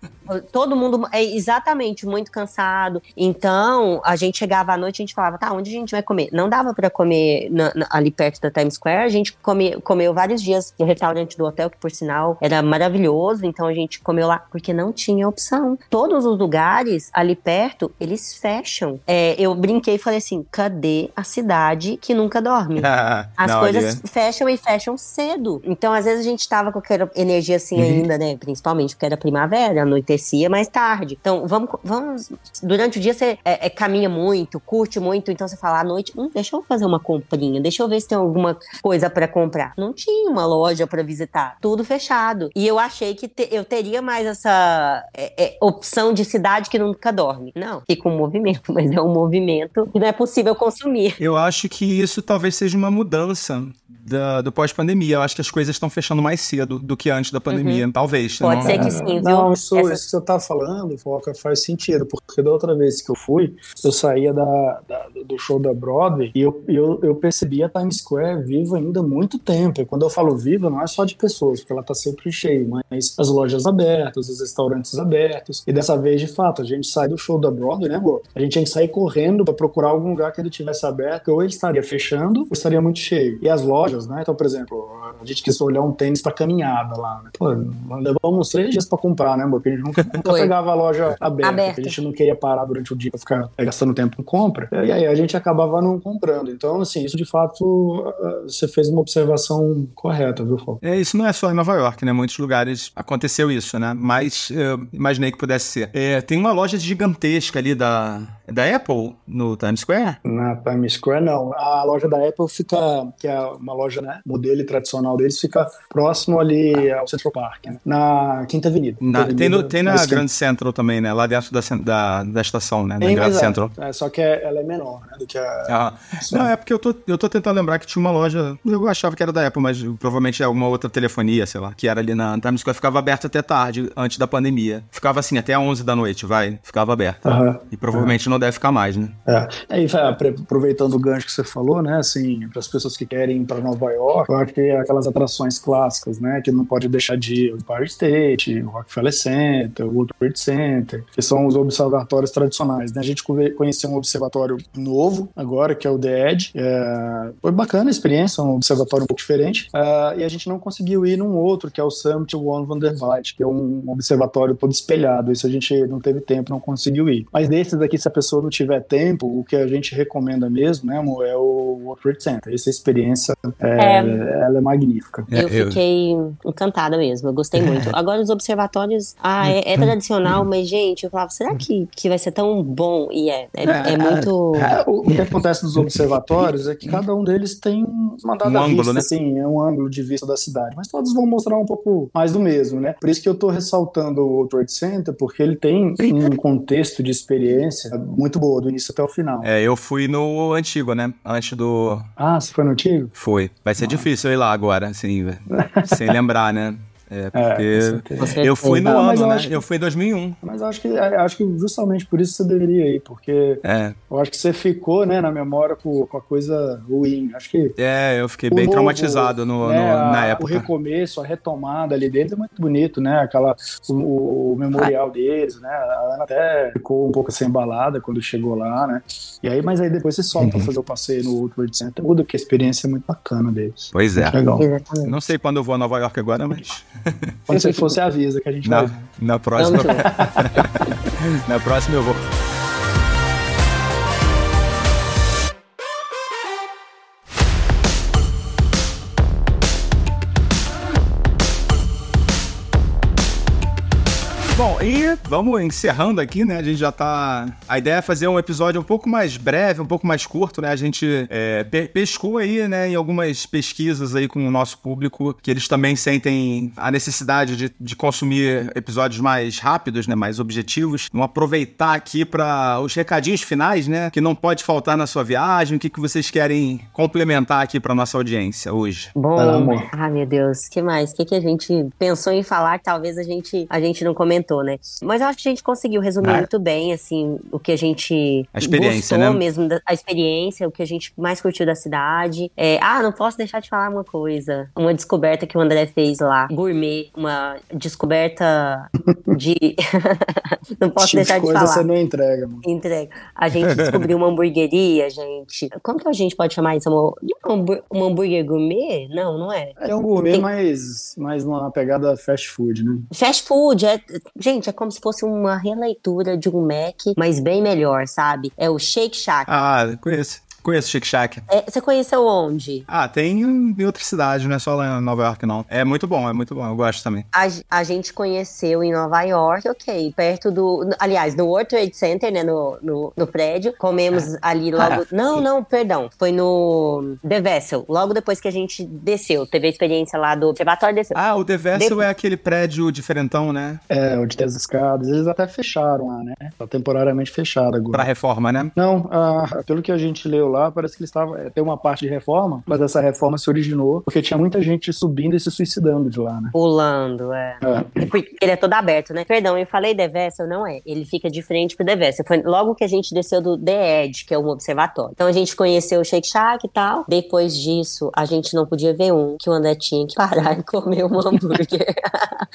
Todo mundo, é, exatamente, muito cansado. Então, a gente chegava à noite e a gente falava, tá, onde a gente vai comer? Não dava para comer na, na, ali perto da Times Square. A gente come, comeu vários dias no restaurante do hotel, que por sinal era maravilhoso. Então a gente comeu lá porque não tinha opção. Todos os lugares ali perto, eles fecham. É, eu brinquei e falei assim: cadê a cidade que nunca dorme? (laughs) As não, coisas ali... fecham e fecham cedo. Então, às vezes, a gente tava com aquela energia assim uhum. ainda, né? Principalmente porque era primavera, anoitecia mais tarde. Então, vamos, vamos. Durante o dia você é, é, caminha muito, curte muito, então você fala à noite, hum, deixa eu fazer uma comprinha, deixa eu ver se tem alguma coisa para comprar. Não tinha uma loja para visitar, tudo fechado. E eu achei que te, eu teria mais essa é, é, opção de cidade que nunca dorme. Não, fica um movimento, (laughs) mas é um movimento que não é possível consumir. Eu acho que isso talvez seja uma mudança da, do pós-pandemia. Eu acho que as coisas estão fechando mais cedo do que antes da pandemia, uhum. talvez. Pode não... ser que sim, viu? Não, isso, Essa... isso que você tá falando, Foca, faz sentido, porque da outra vez que eu fui, eu saía da, da do show da Broadway e eu, eu, eu percebi a Times Square viva ainda há muito tempo. E quando eu falo viva, não é só de pessoas, porque ela tá sempre cheia, mas as lojas abertas, os restaurantes abertos. E dessa vez, de fato, a gente sai do show da Broadway, né, amor? A gente tinha que sair correndo para procurar algum lugar que ele tivesse aberto, ou ele estaria fechando, ou estaria muito cheio. E as lojas, né? Então, por exemplo, a gente quis olhar um tênis para caminhada lá, né? Pô, levamos três dias para comprar, né, amor? Porque a gente nunca, nunca pegava a loja aberta, aberta. a gente não queria parar durante o dia para ficar gastando tempo com compra. E aí a gente acabava não comprando. Então, assim, isso de fato, você fez uma observação correta, viu, Fábio? É, isso não é só em Nova York, né? Muitos lugares aconteceu isso, né? Mas eu imaginei que pudesse ser. É, tem uma loja gigantesca ali da, da Apple no Times Square? Na Times Square, não. A loja da Apple fica, que é uma loja, né, modelo tradicional deles, fica próximo ali ao Central Park, né? na Quinta Avenida. Na, Avenida tem, no, tem na Grand Central também, né? Lá dentro da, da, da estação, né? Na Grand Central. É, só que é, ela é menor, né? Do que a. Ah, não, é porque eu tô, eu tô tentando lembrar que tinha uma loja. Eu achava que era da Apple, mas provavelmente é alguma outra telefonia, sei lá, que era ali na Times Square. Ficava aberta até tarde, antes da pandemia. Ficava assim, até 11 da noite, vai. Ficava aberta. Aham. E provavelmente não deve ficar mais, né? É. Aí, Fá, apre- aproveitando o gancho que você falou, né, assim, para as pessoas que querem ir para Nova York, eu acho que aquelas atrações clássicas, né, que não pode deixar de ir, o Empire State, o Rockefeller Center, o World Trade Center, que são os observatórios tradicionais, né? A gente conhe- conheceu um observatório novo agora, que é o The Edge. É, foi bacana a experiência, um observatório um pouco diferente, Ah, e a gente não conseguiu ir num outro, que é o Summit One van der Waals, que é um observatório todo espelhado. Isso a gente não teve tempo, não conseguiu ir. Mas desses daqui, se a pessoa não tiver tempo, o que a gente recomenda mesmo, né, amor, é o World Trade Center. Essa experiência, é, ela é magnífica. É, eu eu- fiquei encantada mesmo, eu gostei muito. (laughs) Agora, os observatórios, ah, é, é tradicional, mas, gente, eu falava, será que, que vai ser tão bom? E é, é, é muito. É, o, o que acontece nos observatórios é que cada um deles tem uma dada Um ângulo, vista, né? assim, é um ângulo de vista da cidade, mas todos vão mostrar um pouco mais do mesmo, né? Por isso que eu tô ressaltando o Trade Center, porque ele tem um contexto de experiência muito boa, do início até o final. É, eu fui no antigo, né? Antes do. Ah, você foi no antigo? Foi. Vai ser difícil eu ir lá agora, assim, (laughs) sem lembrar, né? É, É, porque. certeza. eu fui no Ah, ano, eu né? que- Eu fui em 2001. Mas eu acho que, eu acho que justamente por isso você deveria ir, porque É, eu acho que você ficou, né, na memória com, com a coisa ruim. Acho que é, eu fiquei bem novo, traumatizado no, né, no- na a- época. O recomeço, a retomada ali deles é muito bonito, né? Aquela, o, o- memorial deles, né? A Ana até ficou um pouco assim embalada quando chegou lá, né? E aí, mas aí depois você solta Uhum. pra fazer o passeio no outro World Center, muda, porque a experiência é muito bacana deles. Pois é. Legal. Não sei quando eu vou a Nova York agora, mas (laughs) Quando você for, você avisa que a gente na, vai. na próxima, Vamos (laughs) ver. na próxima eu vou. E vamos encerrando aqui, né? A gente já tá. A ideia é fazer um episódio um pouco mais breve, um pouco mais curto, né? A gente é, pe- pescou aí, né, em algumas pesquisas aí com o nosso público, que eles também sentem a necessidade de, de consumir episódios mais rápidos, né? Mais objetivos. Vamos aproveitar aqui para os recadinhos finais, né? Que não pode faltar na sua viagem. O que, que vocês querem complementar aqui para nossa audiência hoje? Bom, lá, ah, meu Deus, que mais? O que, que a gente pensou em falar que talvez a gente, a gente não comentou, né? Mas eu acho que a gente conseguiu resumir Ah. muito bem, assim, o que a gente A experiência, gostou né? mesmo, da, a experiência, o que a gente mais curtiu da cidade. É, ah, não posso deixar de falar uma coisa. Uma descoberta que o André fez lá, gourmet, uma descoberta (laughs) de... (laughs) não posso tipo deixar de coisa falar. você não entrega, mano. Entrega. A gente descobriu uma hamburgueria, gente. Como que a gente pode chamar isso? Uma, um hambú- um hambúrguer gourmet? Não, não é. É um gourmet, Tem- mas, mas numa pegada fast food, né? Fast food, é, gente, é como se fosse uma releitura de um Mac, mas bem melhor, sabe? É o Shake Shack. Ah, conheço. Conheço Shake Shack. É, você conheceu onde? Ah, tem em outra cidade, não é só lá em Nova York, não. É muito bom, é muito bom. Eu gosto também. A, a gente conheceu em Nova York, ok, perto do. Aliás, no World Trade Center, né? No, no, no prédio. Comemos ali logo. (laughs) Não, não, perdão. Foi no The Vessel. Logo depois que a gente desceu. Teve a experiência lá do observatório desceu. Ah, o The Vessel De- é aquele prédio diferentão, né? É, o de Três Escadas. Eles até fecharam lá, né? Tá temporariamente fechado agora. Pra reforma, né? Não, ah, pelo que a gente leu lá, parece que eles estavam. é, Tem uma parte de reforma, mas essa reforma se originou porque tinha muita gente subindo e se suicidando de lá, né? Pulando, é. É. Porque ele é todo aberto, né? Perdão, eu falei The Vessel, não é. Ele fica de frente pro The Vessel. Foi logo que a gente desceu do The Edge, que é um observatório. Então a gente conheceu o Shake Shack e tal. Depois disso, a gente não podia ver um, que o André tinha que parar e comer um hambúrguer.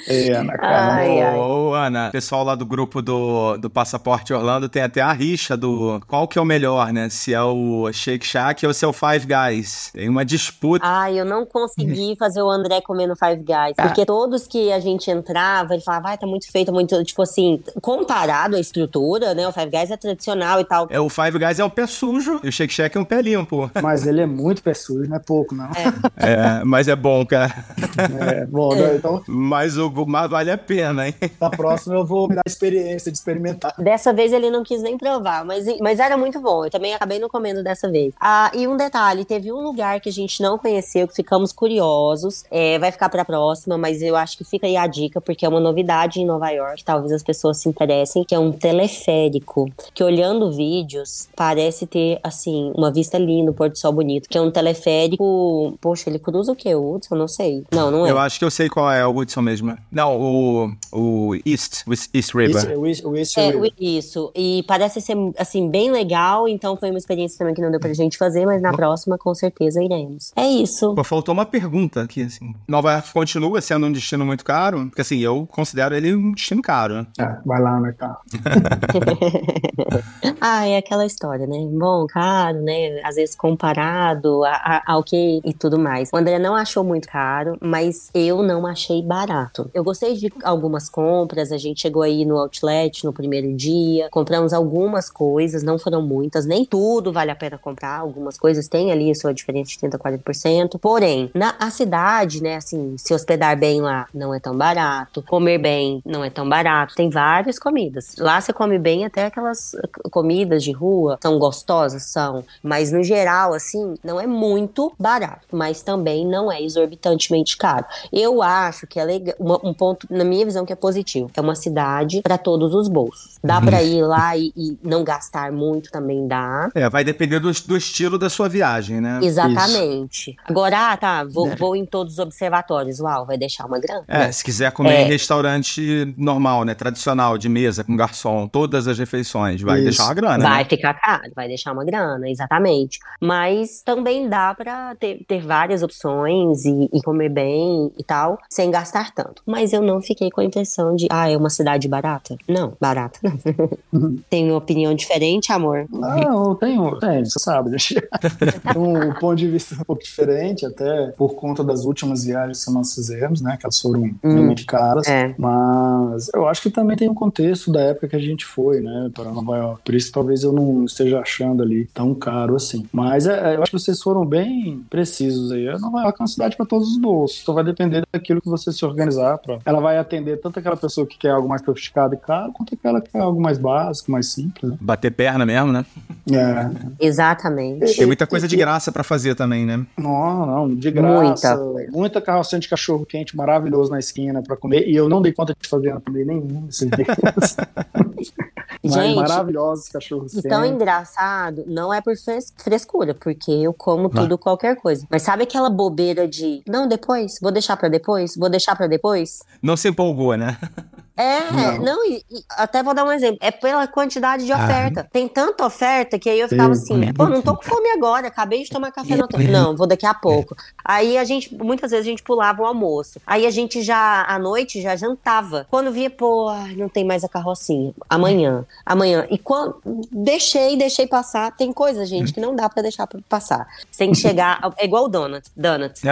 É, na cara. Ai, ai. Ô, ô, Ana, o pessoal lá do grupo do, do Passaporte Orlando tem até a rixa do qual que é o melhor, né? Se é o Shake Shack ou se é o Five Guys. Tem uma disputa. Ai, eu não consegui (laughs) fazer o André comer no Five Guys. Porque todos que a gente entrava, ele falava, vai, tá muito feito, muito. Tipo assim, comparado à estrutura, né? O Five Guys é tradicional e tal. É, o Five Guys é um pé sujo e o Shake Shack é um pé limpo. Mas ele é muito pé sujo, não é pouco, não. É, mas é bom, cara. É, bom, então Mas o mas vale a pena, hein? na próxima eu vou me dar a experiência de experimentar. Dessa vez ele não quis nem provar, mas, mas era muito bom. Eu também acabei não comendo dessa dessa vez. Ah, e um detalhe, teve um lugar que a gente não conheceu, que ficamos curiosos. É, vai ficar pra próxima, mas eu acho que fica aí a dica, porque é uma novidade em Nova York, talvez as pessoas se interessem, que é um teleférico. Que olhando vídeos, parece ter, assim, uma vista linda, um pôr do sol bonito. Que é um teleférico. Poxa, ele cruza o quê? O Hudson? Não sei. Não, não é. Eu acho que eu sei qual é o Woodson mesmo. Não, o, o East, o East River. Isso, o East- o East É, River. isso. E parece ser, assim, bem legal. Então foi uma experiência também que não deu pra gente fazer, mas na próxima, com certeza, iremos. É isso. Pô, faltou uma pergunta aqui, assim. Nova York continua sendo um destino muito caro? Porque, assim, eu considero ele um destino caro. né? Ah, vai lá, né, cara? (laughs) ah, é aquela história, né? Bom, caro, né? Às vezes comparado a- a- ao que e tudo mais. O André não achou muito caro, mas eu não achei barato. Eu gostei de algumas compras, a gente chegou aí no outlet no primeiro dia, compramos algumas coisas, não foram muitas, nem tudo vale a pena comprar, algumas coisas têm ali a sua diferença de 30 a 40%. Porém, na a cidade, né, assim, se hospedar bem lá não é tão barato, comer bem não é tão barato, tem várias comidas. Lá você come bem até aquelas comidas de rua, são gostosas, são, mas no geral, assim, não é muito barato, mas também não é exorbitantemente caro. Eu acho que é legal, uma- um ponto, na minha visão, que é positivo. É uma cidade para todos os bolsos. Dá pra ir lá e, e não gastar muito, também dá. É, vai depender do, do estilo da sua viagem, né? Exatamente. Agora, ah, tá, vou, vou em todos os observatórios. Uau, vai deixar uma grana? É, se quiser comer É. em restaurante normal, né? Tradicional, de mesa, com garçom, todas as refeições, vai Isso. deixar uma grana. Vai né? ficar caro, vai deixar uma grana, exatamente. Mas também dá pra ter, ter várias opções e, e comer bem e tal, sem gastar tanto. Mas eu não fiquei com a impressão de, ah, é uma cidade barata. Não, barata não. (laughs) Tem uma opinião diferente, amor? Não, eu tenho, tenho, você sabe. né? um (laughs) ponto de vista um pouco diferente, até por conta das últimas viagens que nós fizemos, né? Que elas foram realmente caras. É. Mas eu acho que também tem um contexto da época que a gente foi, né? Para Nova York. Por isso talvez eu não esteja achando ali tão caro assim. Mas é, é, eu acho que vocês foram bem precisos aí. A Nova York é uma cidade para todos os bolsos. Então vai depender daquilo que você se organizar. Pra... Ela vai atender tanto aquela pessoa que quer algo mais sofisticado e caro, quanto aquela que quer algo mais básico, mais simples. né? Bater perna mesmo, né? É. Exatamente. Tem muita coisa de graça pra fazer também, né? Não, não, de graça. Muita Muita, carrocinha de cachorro quente maravilhoso na esquina pra comer. E eu não dei conta de fazer também nenhum esses (laughs) dias. Mas Gente, maravilhosos cachorros E tão quentes. engraçado, não é por fres- frescura, porque eu como tudo, qualquer coisa. Mas sabe aquela bobeira de, não, depois, vou deixar pra depois, vou deixar pra depois? Não se empolgou, né? (laughs) É, Não. não, e, e até vou dar um exemplo. É pela quantidade de Ah. oferta. Tem tanta oferta que aí eu ficava Sim, assim, pô, não tô com fome agora, acabei de tomar café no Não, vou daqui a pouco. Aí a gente, muitas vezes a gente pulava o almoço. Aí a gente já, à noite, já jantava. Quando via, pô, não tem mais a carrocinha. Amanhã, amanhã. E quando deixei, deixei passar. Tem coisa, gente, que não dá pra deixar pra passar. Você tem que chegar, é igual o donuts. Donuts.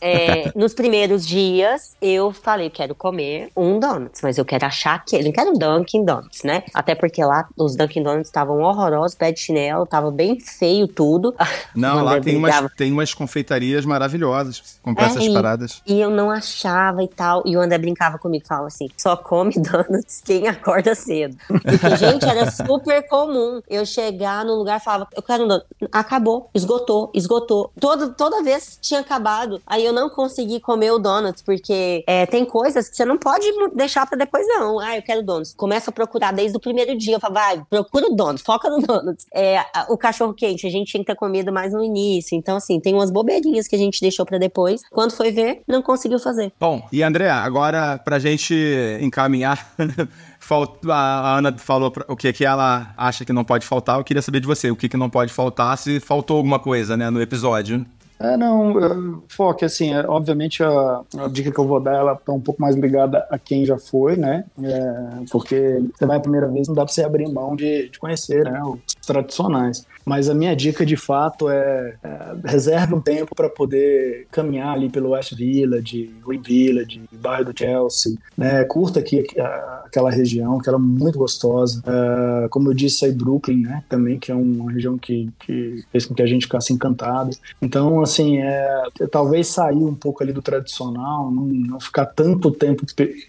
É, nos primeiros dias, eu falei, quero comer um donuts, mas eu quero achar aquele, não quero um Dunkin' Donuts, né? Até porque lá os Dunkin' Donuts estavam horrorosos, pé de chinelo, tava bem feio tudo. (laughs) Não, lá tem umas, tem umas confeitarias maravilhosas pra comprar É, essas e- paradas. E eu não achava e tal. E o André brincava comigo, falava assim: só come (laughs) donuts quem acorda cedo. Porque, gente, era super comum eu chegar no lugar e falava: eu quero um donut. Acabou, esgotou, esgotou. Toda, toda vez tinha acabado. Aí eu não consegui comer o donuts, porque é, tem coisas que você não pode deixar pra depois, não. Ah, eu quero donuts. Começa a procurar desde o primeiro dia. Eu falo, vai, procura o foca no donuts. É, o cachorro quente, a gente tinha que ter comido mais no início. Então, assim, tem umas bobeirinhas que a gente deixou pra depois. Quando foi ver, não conseguiu fazer. Bom, e André, agora pra gente encaminhar, (laughs) a Ana falou o que, que ela acha que não pode faltar. Eu queria saber de você, o que, que não pode faltar, se faltou alguma coisa, né, no episódio. É, não, é, Foque, assim, é, obviamente a, a dica que eu vou dar, ela tá um pouco mais ligada a quem já foi, né? É, porque você vai a primeira vez, não dá pra você abrir mão de, de conhecer, né? Os tradicionais. Mas a minha dica, de fato, é, é reserve um tempo para poder caminhar ali pelo West Village, Green Village, bairro do Chelsea, né? Curta aqui a- aquela região, que é muito gostosa. É, como eu disse aí, Brooklyn, né? Também, que é uma região que, que fez com que a gente ficasse encantado. Então, assim, é, talvez sair um pouco ali do tradicional, não, não ficar tanto tempo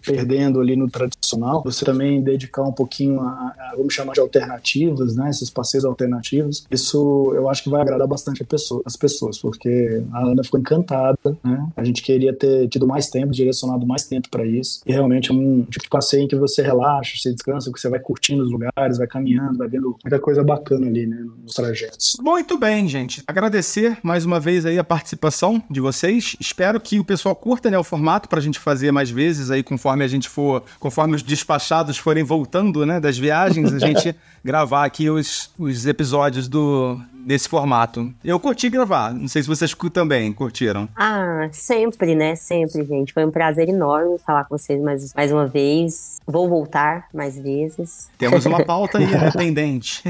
perdendo ali no tradicional, você também dedicar um pouquinho a, a, vamos chamar de alternativas, né? Esses passeios alternativos. Isso eu acho que vai agradar bastante pessoa, as pessoas, porque a Ana ficou encantada, né? A gente queria ter tido mais tempo, direcionado mais tempo para isso. E realmente é um tipo de passeio em que você relaxa, você descansa, que você vai curtindo os lugares, vai caminhando, vai vendo muita coisa bacana ali, né? Nos trajetos. Muito bem, gente. Agradecer mais uma vez aí a participação de vocês. Espero que o pessoal curta né, o formato para a gente fazer mais vezes aí conforme a gente for, conforme os despachados forem voltando, né, das viagens, a gente (laughs) gravar aqui os, os episódios do do nesse formato. Eu curti gravar, não sei se vocês também curtiram. Ah, sempre, né? Sempre, gente. Foi um prazer enorme falar com vocês mais, mais uma vez. Vou voltar mais vezes. Temos uma pauta aí né, (laughs) pendente.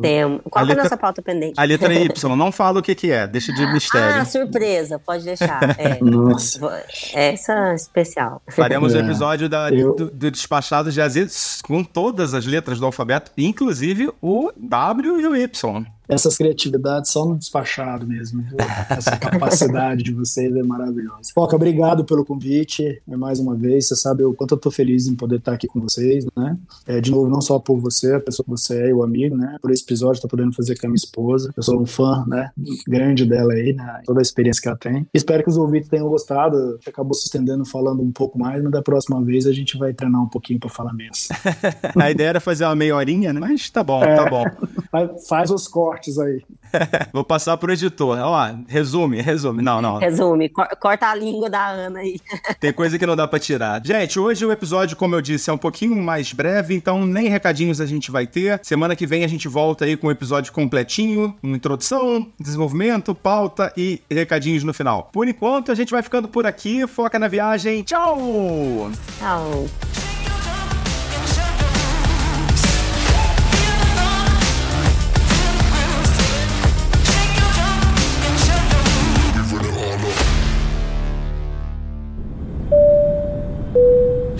Temos. Qual a é a nossa pauta pendente? A letra Y, não fala o que, que é, deixa de mistério. Ah, surpresa, pode deixar. (laughs) É. Nossa. Essa é especial. Faremos o é. episódio da, Eu... do, do Despachado de Aziz com todas as letras do alfabeto, inclusive o W e o Y essas criatividades só no despachado mesmo. Essa (laughs) capacidade de vocês é maravilhosa. Foca, obrigado pelo convite mais uma vez. Você sabe o quanto eu tô feliz em poder estar aqui com vocês, né? É, de novo, não só por você, a pessoa que você é e o amigo, né? Por esse episódio, tô podendo fazer com a minha esposa. Eu sou um fã, né? Grande dela aí, né? Toda a experiência que ela tem. Espero que os ouvintes tenham gostado. A gente acabou se estendendo falando um pouco mais, mas da próxima vez a gente vai treinar um pouquinho para falar menos. (laughs) a ideia era fazer uma meia horinha, né? Mas tá bom, tá é, tá bom. Faz os cortes cortes aí. (laughs) Vou passar pro editor. Ó, resume, resume. Não, não. Resume, corta a língua da Ana aí. (laughs) Tem coisa que não dá pra tirar. Gente, hoje o episódio, como eu disse, é um pouquinho mais breve, então nem recadinhos a gente vai ter. Semana que vem a gente volta aí com um episódio completinho, uma introdução, desenvolvimento, pauta e recadinhos no final. Por enquanto, a gente vai ficando por aqui. Foca na viagem. Tchau! Tchau.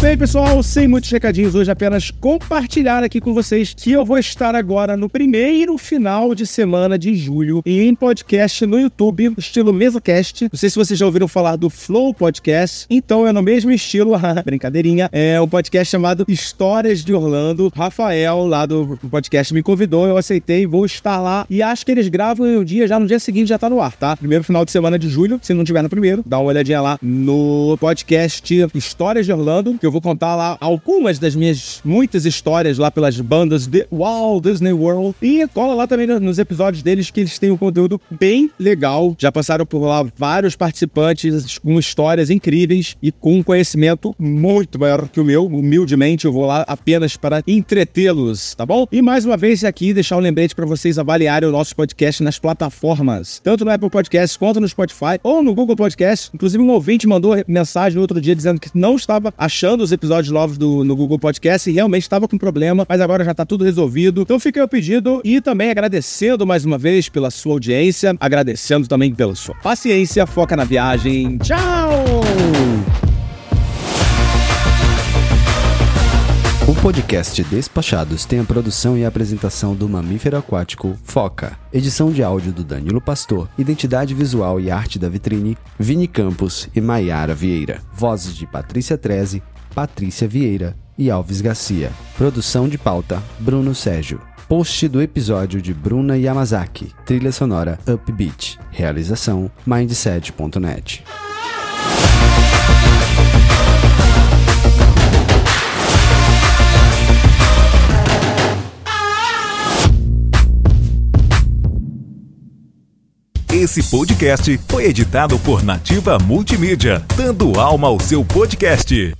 Bem, pessoal, sem muitos recadinhos hoje, apenas compartilhar aqui com vocês que eu vou estar agora no primeiro final de semana de julho em podcast no YouTube, estilo MesaCast. Não sei se vocês já ouviram falar do Flow Podcast, então é no mesmo estilo, (laughs) brincadeirinha, é um podcast chamado Histórias de Orlando. Rafael, lá do podcast, me convidou, eu aceitei, vou estar lá e acho que eles gravam um dia, já no dia seguinte já tá no ar, tá? Primeiro final de semana de julho, se não tiver no primeiro, dá uma olhadinha lá no podcast Histórias de Orlando, que eu vou contar lá algumas das minhas muitas histórias lá pelas bandas de Walt Disney World. E cola lá também nos episódios deles que eles têm um conteúdo bem legal. Já passaram por lá vários participantes com histórias incríveis e com um conhecimento muito maior que o meu. Humildemente, eu vou lá apenas para entretê-los, tá bom? E mais uma vez aqui deixar um lembrete para vocês avaliarem o nosso podcast nas plataformas, tanto no Apple Podcast quanto no Spotify ou no Google Podcast. Inclusive, um ouvinte mandou mensagem outro dia dizendo que não estava achando os episódios novos do, no Google Podcast e realmente estava com problema, mas agora já está tudo resolvido. Então fica o pedido e também agradecendo mais uma vez pela sua audiência, agradecendo também pela sua paciência. Foca na viagem. Tchau! O podcast Despachados tem a produção e a apresentação do mamífero aquático Foca. Edição de áudio do Danilo Pastor. Identidade visual e arte da vitrine Vini Campos e Maiara Vieira. Vozes de Patrícia Treze, Patrícia Vieira e Alves Garcia. Produção de pauta, Bruno Sérgio. Post do episódio de Bruna Yamazaki. Trilha sonora Upbeat. Realização Mindset.net. Esse podcast foi editado por Nativa Multimídia, dando alma ao seu podcast.